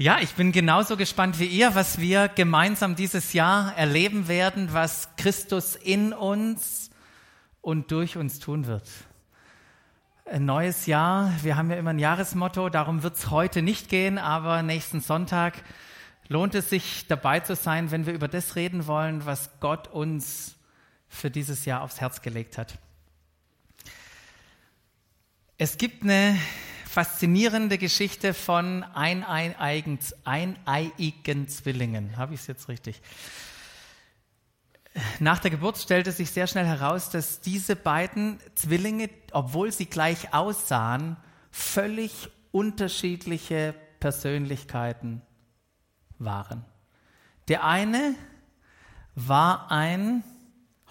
Ja, ich bin genauso gespannt wie ihr, was wir gemeinsam dieses Jahr erleben werden, was Christus in uns und durch uns tun wird. Ein neues Jahr, wir haben ja immer ein Jahresmotto, darum wird es heute nicht gehen, aber nächsten Sonntag lohnt es sich dabei zu sein, wenn wir über das reden wollen, was Gott uns für dieses Jahr aufs Herz gelegt hat. Es gibt eine faszinierende Geschichte von eineiigen, eineiigen Zwillingen. Habe ich es jetzt richtig? Nach der Geburt stellte sich sehr schnell heraus, dass diese beiden Zwillinge, obwohl sie gleich aussahen, völlig unterschiedliche Persönlichkeiten waren. Der eine war ein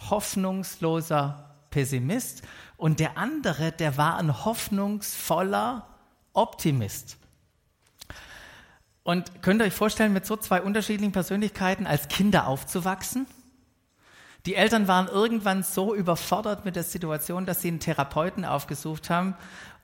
hoffnungsloser Pessimist und der andere, der war ein hoffnungsvoller Optimist. Und könnt ihr euch vorstellen, mit so zwei unterschiedlichen Persönlichkeiten als Kinder aufzuwachsen? Die Eltern waren irgendwann so überfordert mit der Situation, dass sie einen Therapeuten aufgesucht haben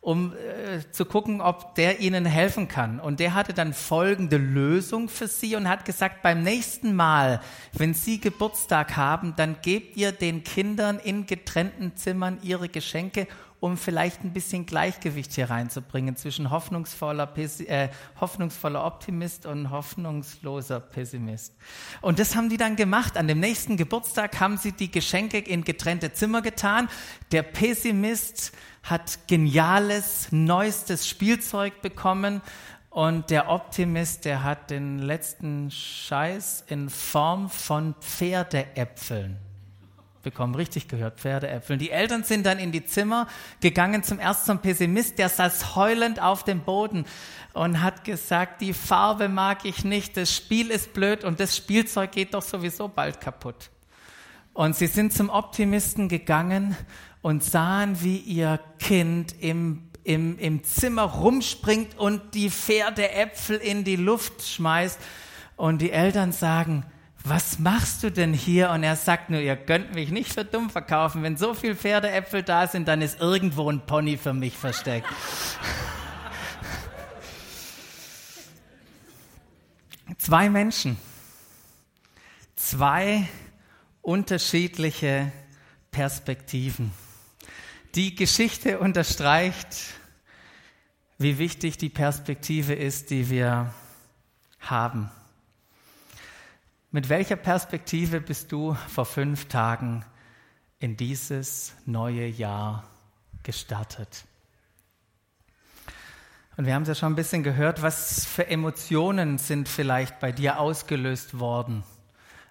um äh, zu gucken, ob der ihnen helfen kann. Und der hatte dann folgende Lösung für sie und hat gesagt, beim nächsten Mal, wenn sie Geburtstag haben, dann gebt ihr den Kindern in getrennten Zimmern ihre Geschenke, um vielleicht ein bisschen Gleichgewicht hier reinzubringen zwischen hoffnungsvoller, äh, hoffnungsvoller Optimist und hoffnungsloser Pessimist. Und das haben die dann gemacht. An dem nächsten Geburtstag haben sie die Geschenke in getrennte Zimmer getan. Der Pessimist hat geniales, neuestes Spielzeug bekommen und der Optimist, der hat den letzten Scheiß in Form von Pferdeäpfeln bekommen. Richtig gehört, Pferdeäpfeln. Die Eltern sind dann in die Zimmer gegangen zum ersten Pessimist, der saß heulend auf dem Boden und hat gesagt, die Farbe mag ich nicht, das Spiel ist blöd und das Spielzeug geht doch sowieso bald kaputt. Und sie sind zum Optimisten gegangen und sahen, wie ihr Kind im, im, im Zimmer rumspringt und die Pferdeäpfel in die Luft schmeißt. Und die Eltern sagen, was machst du denn hier? Und er sagt nur, ihr könnt mich nicht für dumm verkaufen. Wenn so viel Pferdeäpfel da sind, dann ist irgendwo ein Pony für mich versteckt. Zwei Menschen, zwei unterschiedliche Perspektiven. Die Geschichte unterstreicht, wie wichtig die Perspektive ist, die wir haben. Mit welcher Perspektive bist du vor fünf Tagen in dieses neue Jahr gestartet? Und wir haben es ja schon ein bisschen gehört, was für Emotionen sind vielleicht bei dir ausgelöst worden,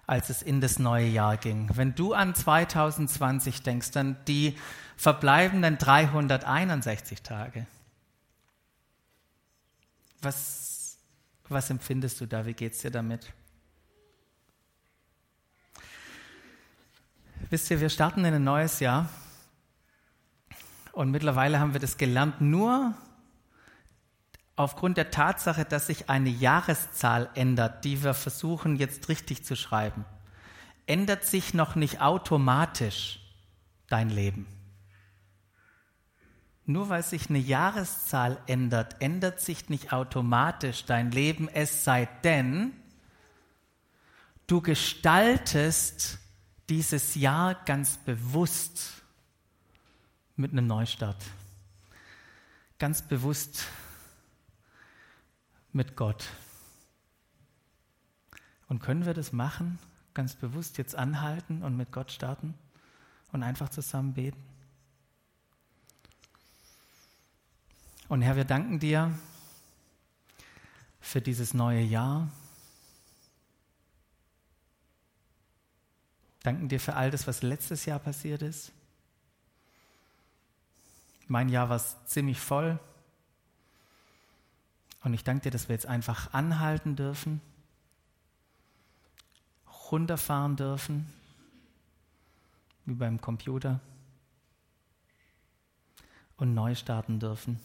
als es in das neue Jahr ging. Wenn du an 2020 denkst, dann die verbleibenden 361 Tage. Was, was empfindest du da? Wie geht es dir damit? Wisst ihr, wir starten in ein neues Jahr und mittlerweile haben wir das gelernt, nur aufgrund der Tatsache, dass sich eine Jahreszahl ändert, die wir versuchen jetzt richtig zu schreiben, ändert sich noch nicht automatisch dein Leben. Nur weil sich eine Jahreszahl ändert, ändert sich nicht automatisch dein Leben, es sei denn, du gestaltest dieses Jahr ganz bewusst mit einem Neustart. Ganz bewusst mit Gott. Und können wir das machen? Ganz bewusst jetzt anhalten und mit Gott starten und einfach zusammen beten? Und Herr, wir danken dir für dieses neue Jahr. Danken dir für all das, was letztes Jahr passiert ist. Mein Jahr war ziemlich voll. Und ich danke dir, dass wir jetzt einfach anhalten dürfen, runterfahren dürfen, wie beim Computer, und neu starten dürfen.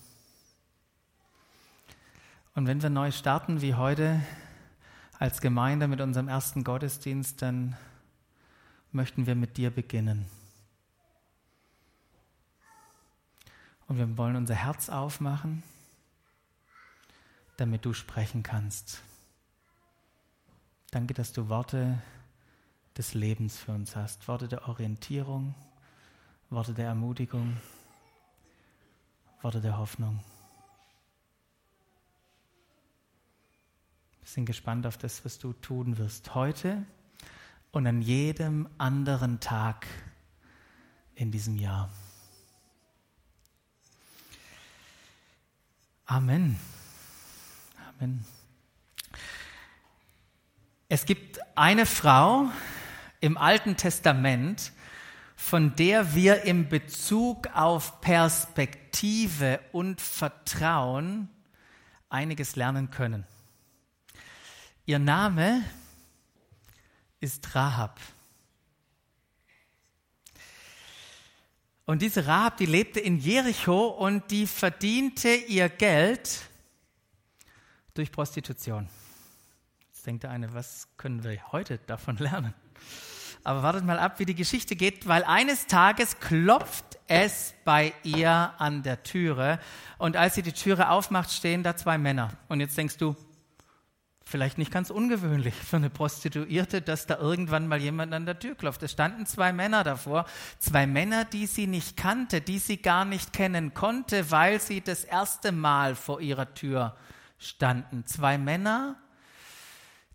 Und wenn wir neu starten, wie heute als Gemeinde mit unserem ersten Gottesdienst, dann möchten wir mit dir beginnen. Und wir wollen unser Herz aufmachen, damit du sprechen kannst. Danke, dass du Worte des Lebens für uns hast, Worte der Orientierung, Worte der Ermutigung, Worte der Hoffnung. Wir sind gespannt auf das, was du tun wirst heute und an jedem anderen Tag in diesem Jahr. Amen. Amen. Es gibt eine Frau im Alten Testament, von der wir im Bezug auf Perspektive und Vertrauen einiges lernen können. Ihr Name ist Rahab. Und diese Rahab, die lebte in Jericho und die verdiente ihr Geld durch Prostitution. Jetzt denkt der eine, was können wir heute davon lernen? Aber wartet mal ab, wie die Geschichte geht, weil eines Tages klopft es bei ihr an der Türe und als sie die Türe aufmacht, stehen da zwei Männer. Und jetzt denkst du, vielleicht nicht ganz ungewöhnlich für eine Prostituierte, dass da irgendwann mal jemand an der Tür klopft. Es standen zwei Männer davor, zwei Männer, die sie nicht kannte, die sie gar nicht kennen konnte, weil sie das erste Mal vor ihrer Tür standen. Zwei Männer,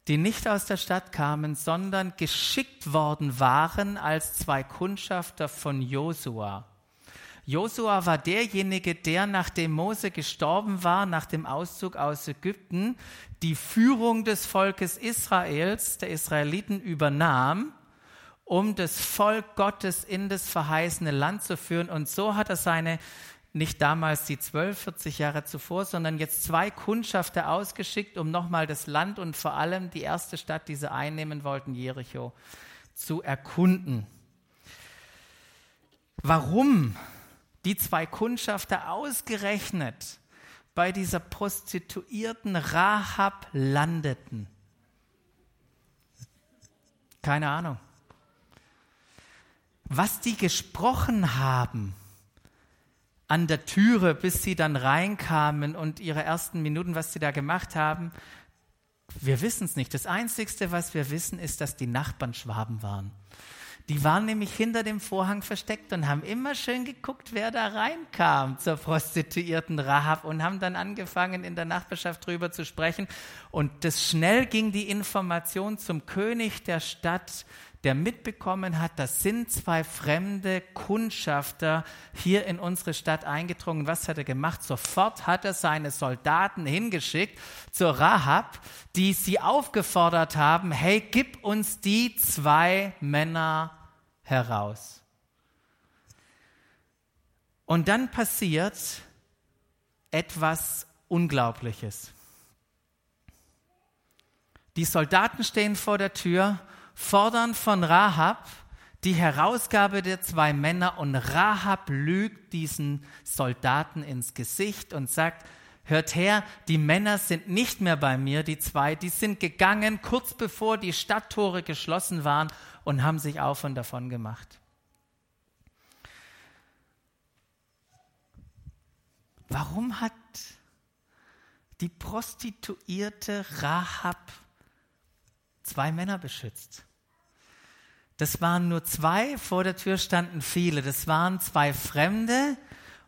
die nicht aus der Stadt kamen, sondern geschickt worden waren als zwei Kundschafter von Josua. Josua war derjenige, der, nachdem Mose gestorben war, nach dem Auszug aus Ägypten, die Führung des Volkes Israels, der Israeliten, übernahm, um das Volk Gottes in das verheißene Land zu führen. Und so hat er seine nicht damals die 12, 40 Jahre zuvor, sondern jetzt zwei Kundschafter ausgeschickt, um nochmal das Land und vor allem die erste Stadt, die sie einnehmen wollten, Jericho, zu erkunden. Warum die zwei Kundschafter ausgerechnet bei dieser Prostituierten Rahab landeten? Keine Ahnung. Was die gesprochen haben, an der Türe, bis sie dann reinkamen und ihre ersten Minuten, was sie da gemacht haben. Wir wissen es nicht. Das Einzige, was wir wissen, ist, dass die Nachbarn Schwaben waren. Die waren nämlich hinter dem Vorhang versteckt und haben immer schön geguckt, wer da reinkam zur Prostituierten Rahab und haben dann angefangen, in der Nachbarschaft drüber zu sprechen. Und das schnell ging die Information zum König der Stadt der mitbekommen hat, das sind zwei fremde Kundschafter hier in unsere Stadt eingedrungen. Was hat er gemacht? Sofort hat er seine Soldaten hingeschickt zur Rahab, die sie aufgefordert haben, hey, gib uns die zwei Männer heraus. Und dann passiert etwas Unglaubliches. Die Soldaten stehen vor der Tür fordern von Rahab die Herausgabe der zwei Männer und Rahab lügt diesen Soldaten ins Gesicht und sagt, hört her, die Männer sind nicht mehr bei mir, die zwei, die sind gegangen kurz bevor die Stadttore geschlossen waren und haben sich auf und davon gemacht. Warum hat die Prostituierte Rahab zwei Männer beschützt. Das waren nur zwei, vor der Tür standen viele. Das waren zwei Fremde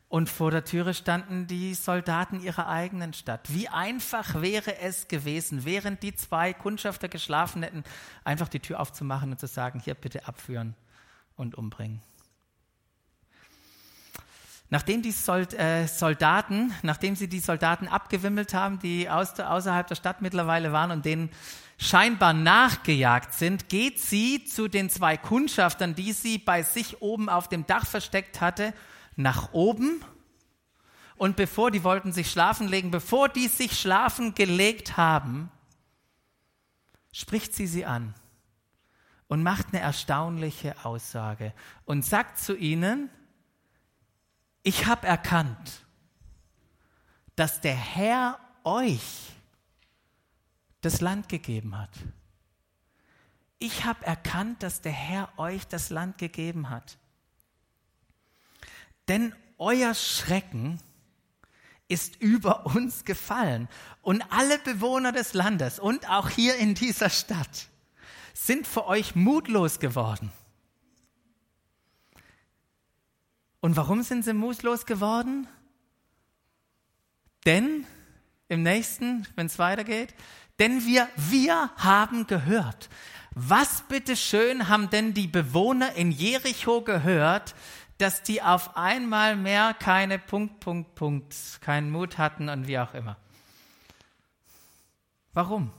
und vor der Türe standen die Soldaten ihrer eigenen Stadt. Wie einfach wäre es gewesen, während die zwei Kundschafter geschlafen hätten, einfach die Tür aufzumachen und zu sagen, hier bitte abführen und umbringen. Nachdem die äh, Soldaten, nachdem sie die Soldaten abgewimmelt haben, die außerhalb der Stadt mittlerweile waren und denen scheinbar nachgejagt sind, geht sie zu den zwei Kundschaftern, die sie bei sich oben auf dem Dach versteckt hatte, nach oben. Und bevor die wollten sich schlafen legen, bevor die sich schlafen gelegt haben, spricht sie sie an und macht eine erstaunliche Aussage und sagt zu ihnen, ich habe erkannt, dass der Herr euch das Land gegeben hat. Ich habe erkannt, dass der Herr euch das Land gegeben hat. Denn euer Schrecken ist über uns gefallen. Und alle Bewohner des Landes und auch hier in dieser Stadt sind für euch mutlos geworden. Und warum sind sie mutlos geworden? Denn, im nächsten, wenn es weitergeht, denn wir, wir haben gehört. Was bitteschön haben denn die Bewohner in Jericho gehört, dass die auf einmal mehr keine Punkt, Punkt, Punkt, keinen Mut hatten und wie auch immer. Warum?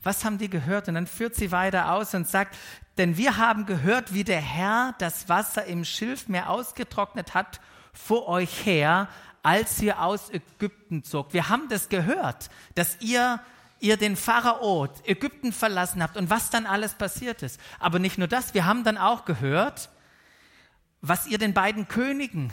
Was haben die gehört? Und dann führt sie weiter aus und sagt, denn wir haben gehört, wie der Herr das Wasser im Schilfmeer ausgetrocknet hat vor euch her, als ihr aus Ägypten zog. Wir haben das gehört, dass ihr ihr den Pharao Ägypten verlassen habt und was dann alles passiert ist. Aber nicht nur das, wir haben dann auch gehört, was ihr den beiden Königen,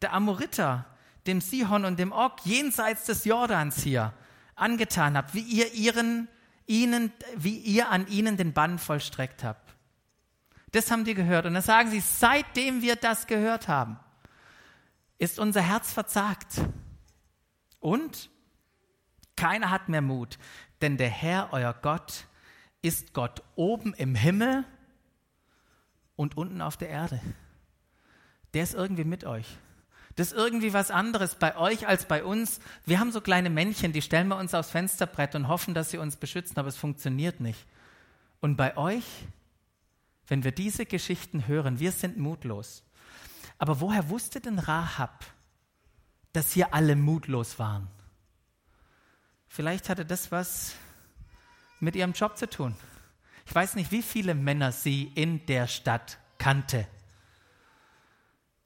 der Amoriter, dem Sihon und dem Og, jenseits des Jordans hier angetan habt, wie ihr ihren, ihnen, wie ihr an ihnen den Bann vollstreckt habt. Das haben die gehört. Und dann sagen sie, seitdem wir das gehört haben, ist unser Herz verzagt. Und keiner hat mehr Mut, denn der Herr, euer Gott, ist Gott oben im Himmel und unten auf der Erde der ist irgendwie mit euch. Das ist irgendwie was anderes bei euch als bei uns. Wir haben so kleine Männchen, die stellen wir uns aufs Fensterbrett und hoffen, dass sie uns beschützen, aber es funktioniert nicht. Und bei euch, wenn wir diese Geschichten hören, wir sind mutlos. Aber woher wusste denn Rahab, dass hier alle mutlos waren? Vielleicht hatte das was mit ihrem Job zu tun. Ich weiß nicht, wie viele Männer sie in der Stadt kannte.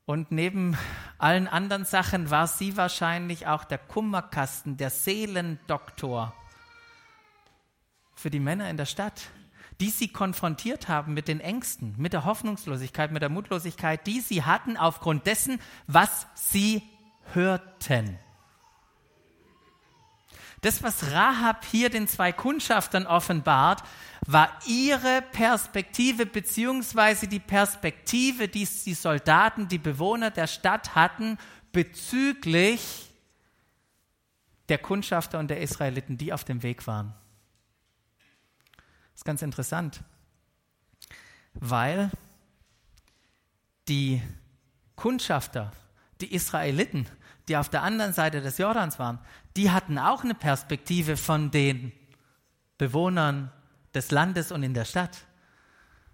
Und neben allen anderen Sachen war sie wahrscheinlich auch der Kummerkasten, der Seelendoktor für die Männer in der Stadt, die sie konfrontiert haben mit den Ängsten, mit der Hoffnungslosigkeit, mit der Mutlosigkeit, die sie hatten aufgrund dessen, was sie hörten. Das, was Rahab hier den zwei Kundschaftern offenbart, war ihre Perspektive beziehungsweise die Perspektive, die die Soldaten, die Bewohner der Stadt hatten bezüglich der Kundschafter und der Israeliten, die auf dem Weg waren. Das ist ganz interessant, weil die Kundschafter, die Israeliten, die auf der anderen Seite des Jordans waren, die hatten auch eine Perspektive von den Bewohnern des Landes und in der Stadt.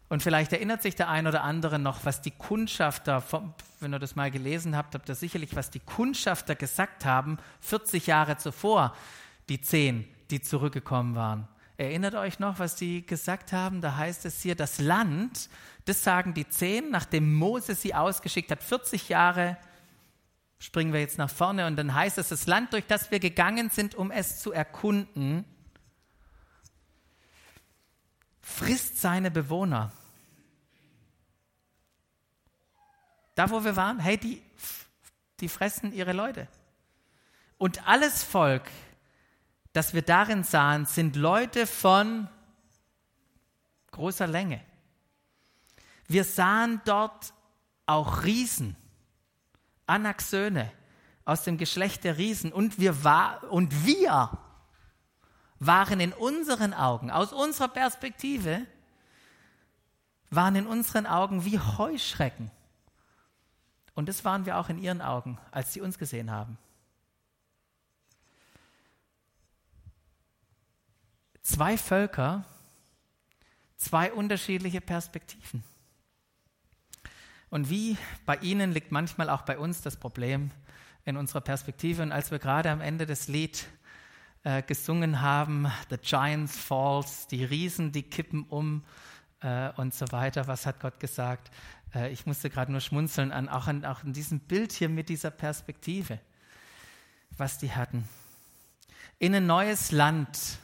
Und vielleicht erinnert sich der ein oder andere noch, was die Kundschafter, wenn ihr das mal gelesen habt, habt ihr sicherlich, was die Kundschafter gesagt haben, 40 Jahre zuvor, die zehn, die zurückgekommen waren. Erinnert euch noch, was die gesagt haben? Da heißt es hier, das Land, das sagen die zehn, nachdem Mose sie ausgeschickt hat, 40 Jahre springen wir jetzt nach vorne und dann heißt es, das Land, durch das wir gegangen sind, um es zu erkunden, frisst seine Bewohner. Da, wo wir waren, hey, die, die fressen ihre Leute. Und alles Volk, das wir darin sahen, sind Leute von großer Länge. Wir sahen dort auch Riesen, Anaks Söhne aus dem Geschlecht der Riesen. Und wir, war, und wir waren in unseren Augen, aus unserer Perspektive, waren in unseren Augen wie Heuschrecken. Und das waren wir auch in ihren Augen, als sie uns gesehen haben. Zwei Völker, zwei unterschiedliche Perspektiven. Und wie bei ihnen liegt manchmal auch bei uns das Problem in unserer Perspektive. Und als wir gerade am Ende des Lied äh, gesungen haben, The Giants Falls, die Riesen, die kippen um äh, und so weiter. Was hat Gott gesagt? Äh, ich musste gerade nur schmunzeln an auch, an auch in diesem Bild hier mit dieser Perspektive, was die hatten. In ein neues Land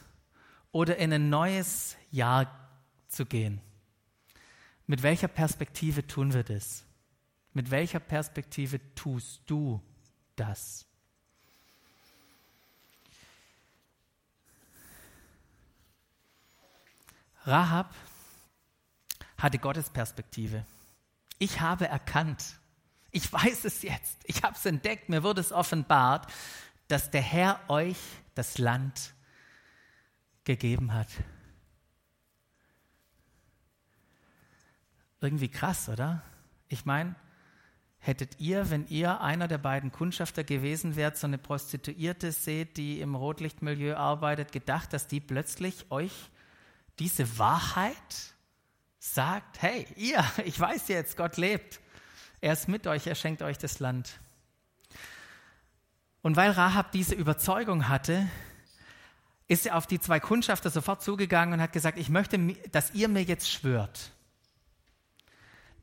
oder in ein neues Jahr zu gehen. Mit welcher Perspektive tun wir das? Mit welcher Perspektive tust du das? Rahab hatte Gottes Perspektive. Ich habe erkannt, ich weiß es jetzt, ich habe es entdeckt, mir wurde es offenbart, dass der Herr euch das Land gegeben hat. Irgendwie krass, oder? Ich meine, hättet ihr, wenn ihr einer der beiden Kundschafter gewesen wärt, so eine Prostituierte seht, die im Rotlichtmilieu arbeitet, gedacht, dass die plötzlich euch diese Wahrheit sagt, hey, ihr, ich weiß jetzt, Gott lebt. Er ist mit euch, er schenkt euch das Land. Und weil Rahab diese Überzeugung hatte, ist er auf die zwei Kundschafter sofort zugegangen und hat gesagt, ich möchte, dass ihr mir jetzt schwört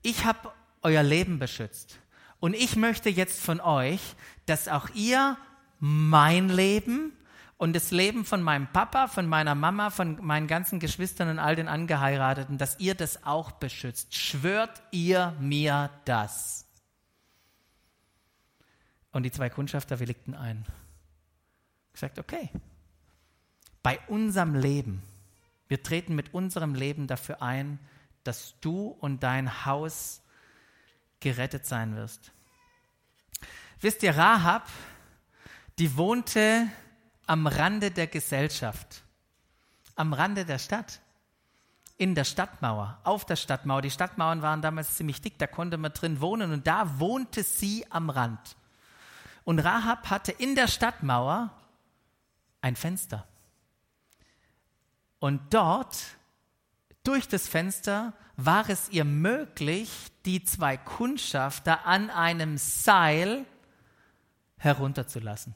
ich habe euer Leben beschützt. Und ich möchte jetzt von euch, dass auch ihr mein Leben und das Leben von meinem Papa, von meiner Mama, von meinen ganzen Geschwistern und all den Angeheirateten, dass ihr das auch beschützt. Schwört ihr mir das? Und die zwei Kundschafter willigten ein. Gesagt, okay, bei unserem Leben, wir treten mit unserem Leben dafür ein, dass du und dein Haus gerettet sein wirst. Wisst ihr, Rahab, die wohnte am Rande der Gesellschaft, am Rande der Stadt, in der Stadtmauer, auf der Stadtmauer. Die Stadtmauern waren damals ziemlich dick, da konnte man drin wohnen und da wohnte sie am Rand. Und Rahab hatte in der Stadtmauer ein Fenster. Und dort durch das Fenster war es ihr möglich, die zwei Kundschafter an einem Seil herunterzulassen.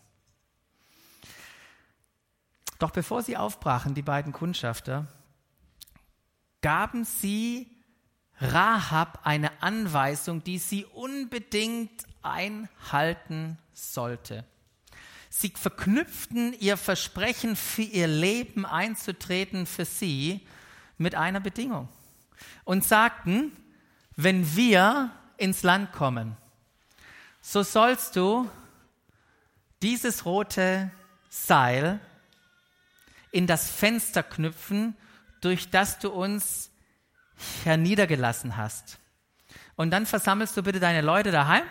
Doch bevor sie aufbrachen, die beiden Kundschafter, gaben sie Rahab eine Anweisung, die sie unbedingt einhalten sollte. Sie verknüpften ihr Versprechen, für ihr Leben einzutreten für sie mit einer Bedingung und sagten, wenn wir ins Land kommen, so sollst du dieses rote Seil in das Fenster knüpfen, durch das du uns herniedergelassen hast. Und dann versammelst du bitte deine Leute daheim.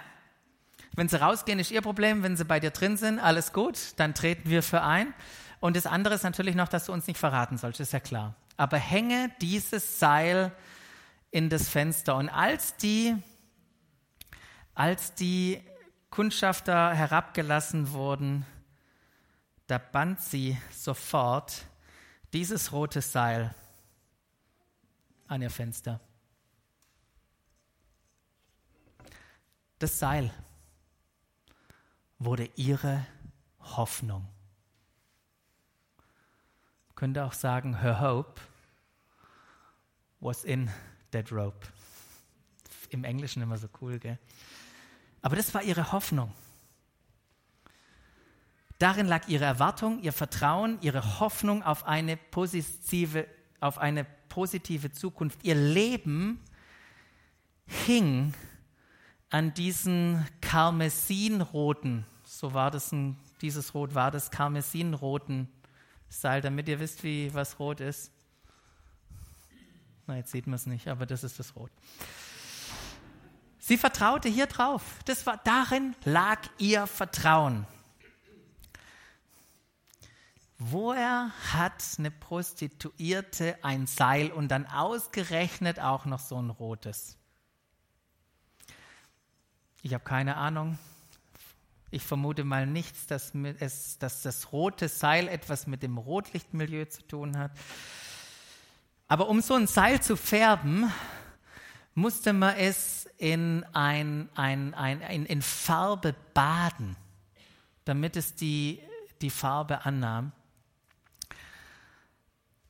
Wenn sie rausgehen, ist ihr Problem. Wenn sie bei dir drin sind, alles gut, dann treten wir für ein. Und das andere ist natürlich noch, dass du uns nicht verraten sollst, ist ja klar aber hänge dieses Seil in das Fenster. Und als die, als die Kundschafter herabgelassen wurden, da band sie sofort dieses rote Seil an ihr Fenster. Das Seil wurde ihre Hoffnung. Man könnte auch sagen, her hope was in that rope. Im Englischen immer so cool, gell? Aber das war ihre Hoffnung. Darin lag ihre Erwartung, ihr Vertrauen, ihre Hoffnung auf eine positive, auf eine positive Zukunft. Ihr Leben hing an diesen karmesinroten, so war das ein, dieses Rot war das karmesinroten Seil, damit ihr wisst, wie was rot ist. Na, jetzt sieht man es nicht, aber das ist das Rot. Sie vertraute hier drauf. Das war, darin lag ihr Vertrauen. Woher hat eine Prostituierte ein Seil und dann ausgerechnet auch noch so ein rotes? Ich habe keine Ahnung. Ich vermute mal nichts, dass, es, dass das rote Seil etwas mit dem Rotlichtmilieu zu tun hat. Aber um so ein Seil zu färben, musste man es in, ein, ein, ein, in, Farbe baden, damit es die, die Farbe annahm.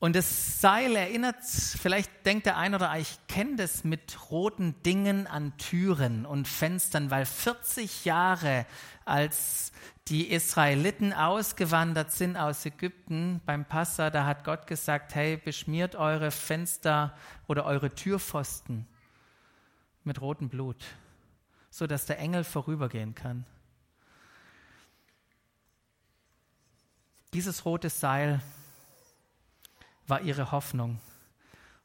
Und das Seil erinnert, vielleicht denkt der ein oder andere, ich kenne das mit roten Dingen an Türen und Fenstern, weil 40 Jahre als die Israeliten ausgewandert sind aus Ägypten beim Passa, da hat Gott gesagt, hey, beschmiert eure Fenster oder eure Türpfosten mit rotem Blut, so dass der Engel vorübergehen kann. Dieses rote Seil war ihre Hoffnung.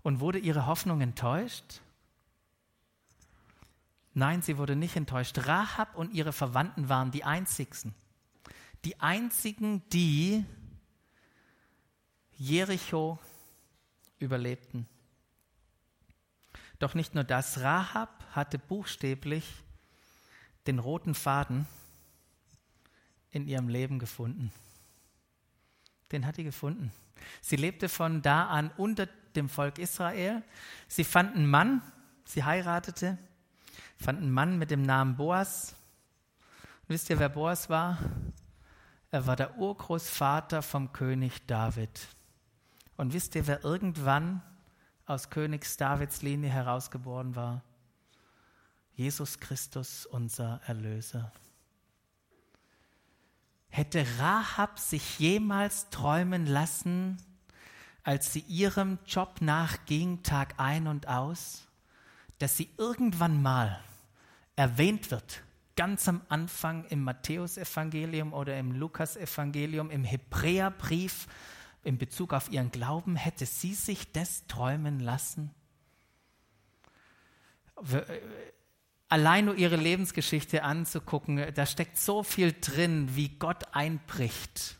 Und wurde ihre Hoffnung enttäuscht? Nein, sie wurde nicht enttäuscht. Rahab und ihre Verwandten waren die einzigsten, die einzigen, die Jericho überlebten. Doch nicht nur das, Rahab hatte buchstäblich den roten Faden in ihrem Leben gefunden. Den hat sie gefunden. Sie lebte von da an unter dem Volk Israel. Sie fand einen Mann, sie heiratete, fand einen Mann mit dem Namen Boas. Wisst ihr, wer Boas war? Er war der Urgroßvater vom König David. Und wisst ihr, wer irgendwann aus Königs Davids Linie herausgeboren war? Jesus Christus, unser Erlöser. Hätte Rahab sich jemals träumen lassen, als sie ihrem Job nachging, Tag ein und aus, dass sie irgendwann mal erwähnt wird, ganz am Anfang im Matthäusevangelium oder im Lukasevangelium, im Hebräerbrief, in Bezug auf ihren Glauben, hätte sie sich das träumen lassen? Allein nur ihre Lebensgeschichte anzugucken, da steckt so viel drin, wie Gott einbricht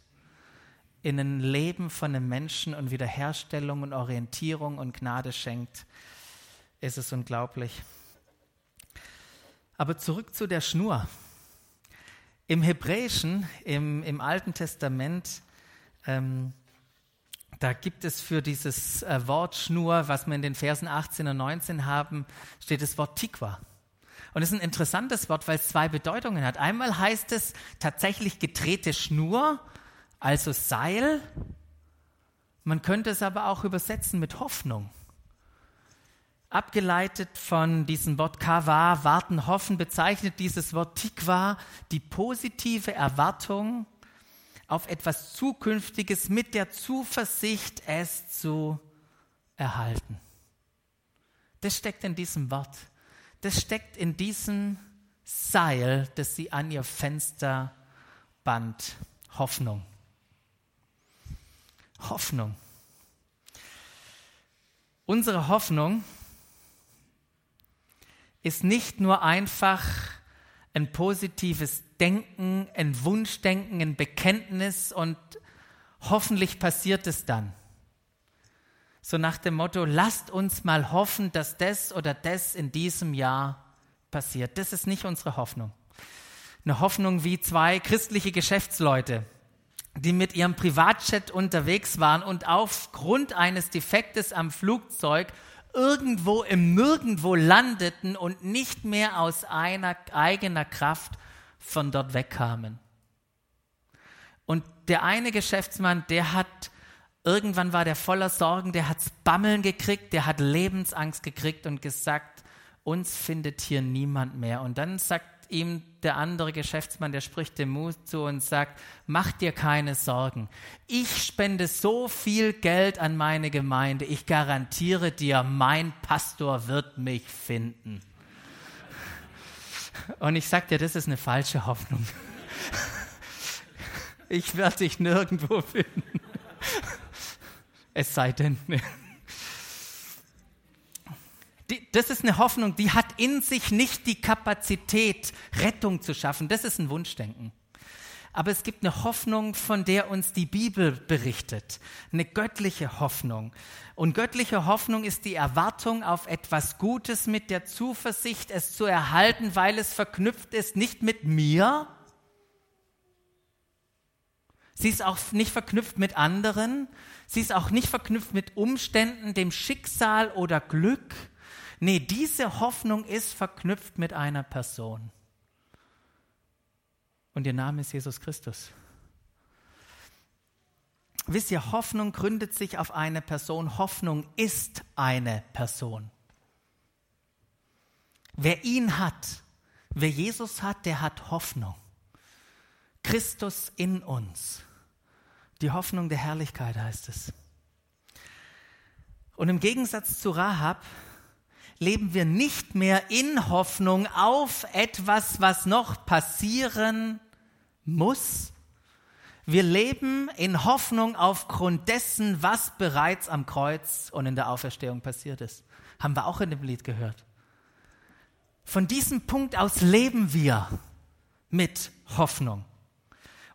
in ein Leben von einem Menschen und Wiederherstellung und Orientierung und Gnade schenkt, ist es unglaublich. Aber zurück zu der Schnur. Im Hebräischen, im, im Alten Testament, ähm, da gibt es für dieses äh, Wort Schnur, was wir in den Versen 18 und 19 haben, steht das Wort Tikwa. Und es ist ein interessantes Wort, weil es zwei Bedeutungen hat. Einmal heißt es tatsächlich gedrehte Schnur also Seil. Man könnte es aber auch übersetzen mit Hoffnung. Abgeleitet von diesem Wort Kava, warten, hoffen, bezeichnet dieses Wort Tikwa die positive Erwartung auf etwas Zukünftiges mit der Zuversicht, es zu erhalten. Das steckt in diesem Wort. Das steckt in diesem Seil, das sie an ihr Fenster band. Hoffnung. Hoffnung. Unsere Hoffnung ist nicht nur einfach ein positives Denken, ein Wunschdenken, ein Bekenntnis und hoffentlich passiert es dann. So nach dem Motto, lasst uns mal hoffen, dass das oder das in diesem Jahr passiert. Das ist nicht unsere Hoffnung. Eine Hoffnung wie zwei christliche Geschäftsleute, die mit ihrem Privatjet unterwegs waren und aufgrund eines Defektes am Flugzeug irgendwo im Nirgendwo landeten und nicht mehr aus einer eigener Kraft von dort wegkamen. Und der eine Geschäftsmann, der hat, irgendwann war der voller Sorgen, der hat's Bammeln gekriegt, der hat Lebensangst gekriegt und gesagt, uns findet hier niemand mehr. Und dann sagt ihm der andere Geschäftsmann, der spricht dem Mut zu und sagt, mach dir keine Sorgen. Ich spende so viel Geld an meine Gemeinde. Ich garantiere dir, mein Pastor wird mich finden. Und ich sage dir, das ist eine falsche Hoffnung. Ich werde dich nirgendwo finden. Es sei denn, die, das ist eine Hoffnung, die hat in sich nicht die Kapazität, Rettung zu schaffen. Das ist ein Wunschdenken. Aber es gibt eine Hoffnung, von der uns die Bibel berichtet. Eine göttliche Hoffnung. Und göttliche Hoffnung ist die Erwartung auf etwas Gutes mit der Zuversicht, es zu erhalten, weil es verknüpft ist, nicht mit mir. Sie ist auch nicht verknüpft mit anderen. Sie ist auch nicht verknüpft mit Umständen, dem Schicksal oder Glück Nee, diese Hoffnung ist verknüpft mit einer Person. Und ihr Name ist Jesus Christus. Wisst ihr, Hoffnung gründet sich auf eine Person. Hoffnung ist eine Person. Wer ihn hat, wer Jesus hat, der hat Hoffnung. Christus in uns. Die Hoffnung der Herrlichkeit heißt es. Und im Gegensatz zu Rahab leben wir nicht mehr in Hoffnung auf etwas, was noch passieren muss. Wir leben in Hoffnung aufgrund dessen, was bereits am Kreuz und in der Auferstehung passiert ist. Haben wir auch in dem Lied gehört. Von diesem Punkt aus leben wir mit Hoffnung.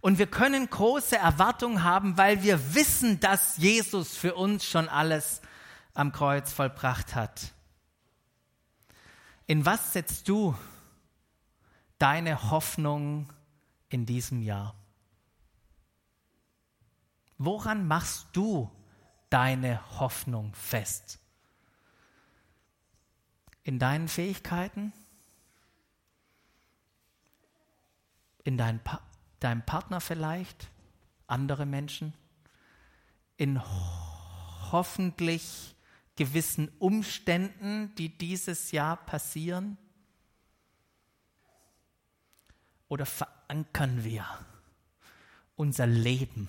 Und wir können große Erwartungen haben, weil wir wissen, dass Jesus für uns schon alles am Kreuz vollbracht hat. In was setzt du deine Hoffnung in diesem Jahr? Woran machst du deine Hoffnung fest? In deinen Fähigkeiten? In dein pa deinem Partner vielleicht? Andere Menschen? In hoffentlich gewissen Umständen, die dieses Jahr passieren? Oder verankern wir unser Leben,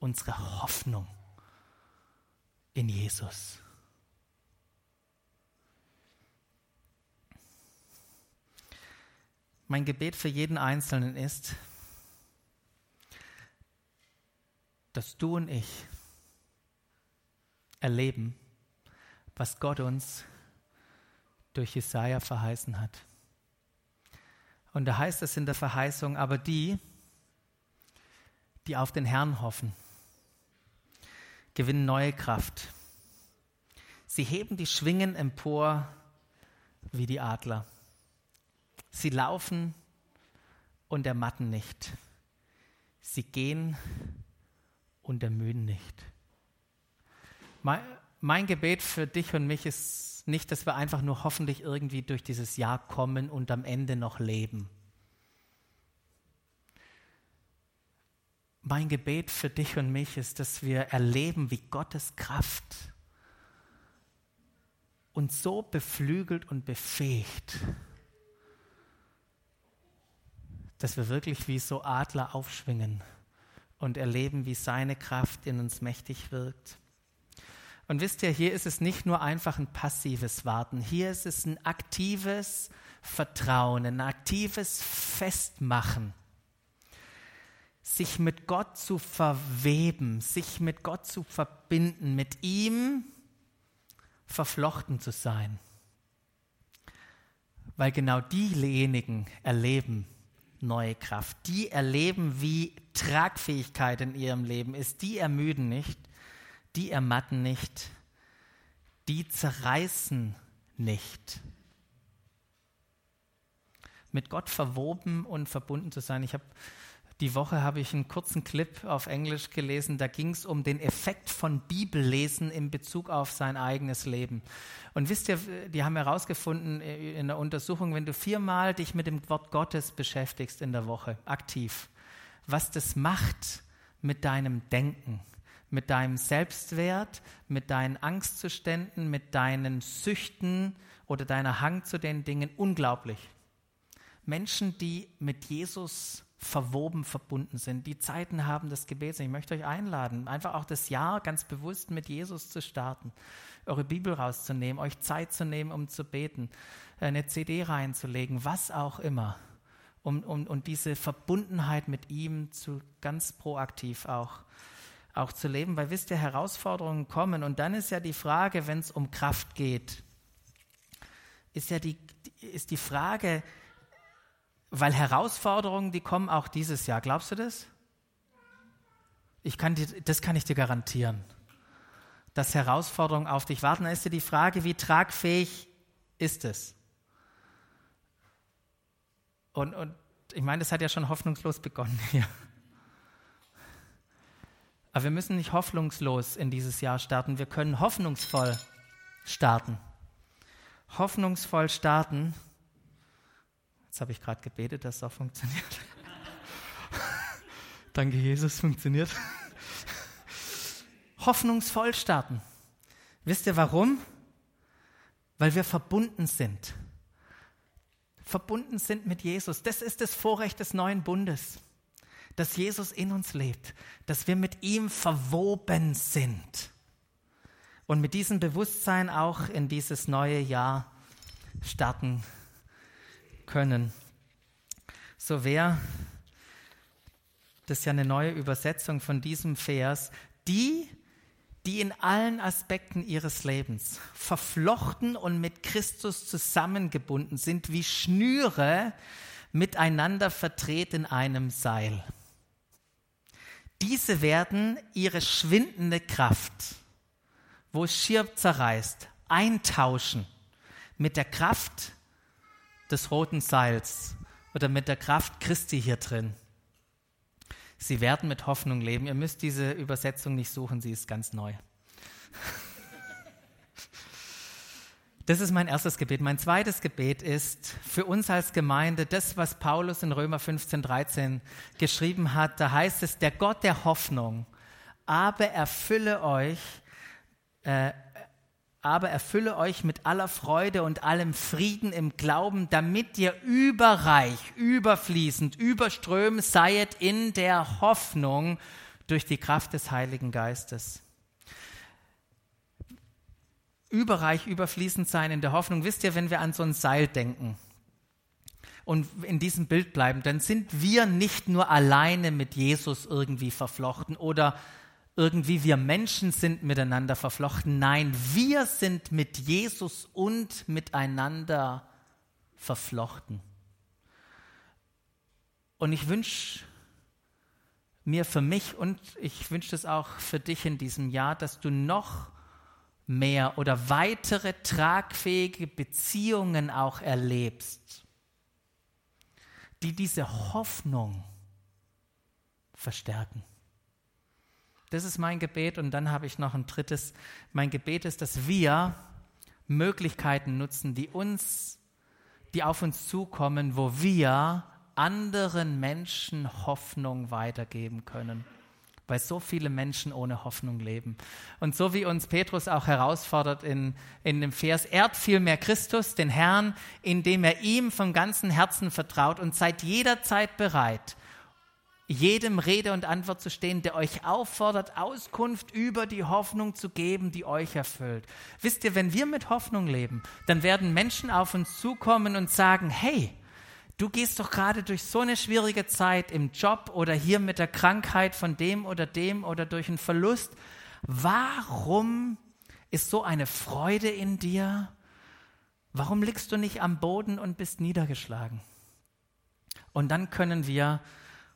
unsere Hoffnung in Jesus? Mein Gebet für jeden Einzelnen ist, dass du und ich erleben, was Gott uns durch Jesaja verheißen hat. Und da heißt es in der Verheißung, aber die, die auf den Herrn hoffen, gewinnen neue Kraft. Sie heben die Schwingen empor wie die Adler. Sie laufen und ermatten nicht. Sie gehen und ermüden nicht. Mein, mein, Gebet für dich und mich ist nicht, dass wir einfach nur hoffentlich irgendwie durch dieses Jahr kommen und am Ende noch leben. Mein Gebet für dich und mich ist, dass wir erleben, wie Gottes Kraft uns so beflügelt und befähigt, dass wir wirklich wie so Adler aufschwingen und erleben, wie seine Kraft in uns mächtig wirkt. Und wisst ihr, hier ist es nicht nur einfach ein passives Warten, hier ist es ein aktives Vertrauen, ein aktives Festmachen, sich mit Gott zu verweben, sich mit Gott zu verbinden, mit ihm verflochten zu sein. Weil genau diejenigen erleben, neue Kraft. Die erleben, wie Tragfähigkeit in ihrem Leben ist. Die ermüden nicht, die ermatten nicht, die zerreißen nicht. Mit Gott verwoben und verbunden zu sein. Ich habe die Woche habe ich einen kurzen Clip auf Englisch gelesen, da ging es um den Effekt von Bibellesen in Bezug auf sein eigenes Leben. Und wisst ihr, die haben herausgefunden äh, in der Untersuchung, wenn du viermal dich mit dem Wort Gottes beschäftigst in der Woche, aktiv, was das macht mit deinem Denken, mit deinem Selbstwert, mit deinen Angstzuständen, mit deinen Süchten oder deiner Hang zu den Dingen, unglaublich. Menschen, die mit Jesus verwoben verbunden sind, die Zeiten haben des Gebets. Ich möchte euch einladen, einfach auch das Jahr ganz bewusst mit Jesus zu starten, eure Bibel rauszunehmen, euch Zeit zu nehmen, um zu beten, eine CD reinzulegen, was auch immer, um, um, um diese Verbundenheit mit ihm zu ganz proaktiv auch, auch zu leben. Weil wisst ihr, Herausforderungen kommen und dann ist ja die Frage, wenn es um Kraft geht, ist ja die, ist die Frage, weil Herausforderungen, die kommen auch dieses Jahr. Glaubst du das? Ich kann dir, das kann ich dir garantieren. Dass Herausforderungen auf dich warten. Da ist dir die Frage, wie tragfähig ist es? Und, und ich meine, das hat ja schon hoffnungslos begonnen hier. Aber wir müssen nicht hoffnungslos in dieses Jahr starten. Wir können hoffnungsvoll starten. Hoffnungsvoll starten Jetzt habe ich gerade gebetet, dass es auch funktioniert. Danke, Jesus, funktioniert. Hoffnungsvoll starten. Wisst ihr warum? Weil wir verbunden sind. Verbunden sind mit Jesus. Das ist das Vorrecht des neuen Bundes, dass Jesus in uns lebt, dass wir mit ihm verwoben sind und mit diesem Bewusstsein auch in dieses neue Jahr starten können. So wäre das ist ja eine neue Übersetzung von diesem Vers, die, die in allen Aspekten ihres Lebens verflochten und mit Christus zusammengebunden sind, wie Schnüre miteinander verdreht in einem Seil. Diese werden ihre schwindende Kraft, wo es schier zerreißt, eintauschen mit der Kraft des roten Seils oder mit der Kraft Christi hier drin. Sie werden mit Hoffnung leben. Ihr müsst diese Übersetzung nicht suchen, sie ist ganz neu. Das ist mein erstes Gebet. Mein zweites Gebet ist für uns als Gemeinde das, was Paulus in Römer 15, 13 geschrieben hat. Da heißt es, der Gott der Hoffnung, aber erfülle euch, äh, aber erfülle euch mit aller Freude und allem Frieden im Glauben, damit ihr überreich, überfließend, überströmend seid in der Hoffnung durch die Kraft des Heiligen Geistes überreich, überfließend sein in der Hoffnung. Wisst ihr, wenn wir an so ein Seil denken und in diesem Bild bleiben, dann sind wir nicht nur alleine mit Jesus irgendwie verflochten oder irgendwie wir Menschen sind miteinander verflochten. Nein, wir sind mit Jesus und miteinander verflochten. Und ich wünsche mir für mich und ich wünsche es auch für dich in diesem Jahr, dass du noch mehr oder weitere tragfähige Beziehungen auch erlebst, die diese Hoffnung verstärken. Das ist mein Gebet und dann habe ich noch ein drittes. Mein Gebet ist, dass wir Möglichkeiten nutzen, die uns, die auf uns zukommen, wo wir anderen Menschen Hoffnung weitergeben können weil so viele Menschen ohne Hoffnung leben. Und so wie uns Petrus auch herausfordert in, in dem Vers, ehrt vielmehr Christus, den Herrn, indem er ihm vom ganzen Herzen vertraut und seid jederzeit bereit, jedem Rede und Antwort zu stehen, der euch auffordert, Auskunft über die Hoffnung zu geben, die euch erfüllt. Wisst ihr, wenn wir mit Hoffnung leben, dann werden Menschen auf uns zukommen und sagen, hey, Du gehst doch gerade durch so eine schwierige Zeit im Job oder hier mit der Krankheit von dem oder dem oder durch einen Verlust. Warum ist so eine Freude in dir? Warum liegst du nicht am Boden und bist niedergeschlagen? Und dann können wir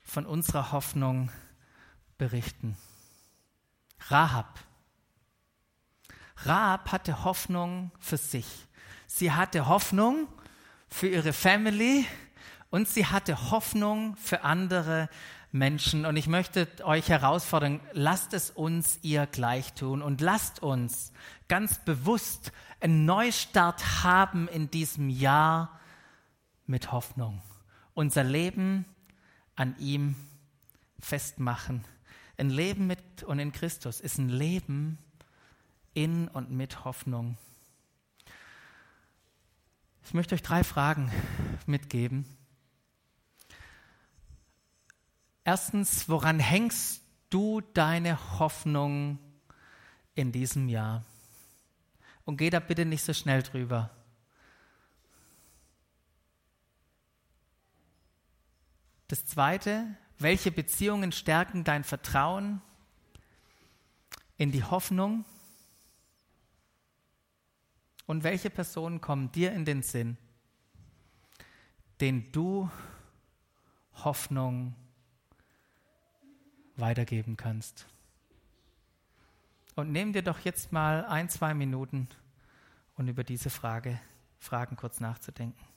von unserer Hoffnung berichten. Rahab. Rahab hatte Hoffnung für sich. Sie hatte Hoffnung für ihre Family, und sie hatte Hoffnung für andere Menschen. Und ich möchte euch herausfordern, lasst es uns ihr gleich tun und lasst uns ganz bewusst einen Neustart haben in diesem Jahr mit Hoffnung. Unser Leben an ihm festmachen. Ein Leben mit und in Christus ist ein Leben in und mit Hoffnung. Ich möchte euch drei Fragen mitgeben. Erstens, woran hängst du deine Hoffnung in diesem Jahr? Und geh da bitte nicht so schnell drüber. Das Zweite, welche Beziehungen stärken dein Vertrauen in die Hoffnung? Und welche Personen kommen dir in den Sinn, den du Hoffnung weitergeben kannst. Und nimm dir doch jetzt mal ein, zwei Minuten, um über diese Frage, Fragen kurz nachzudenken.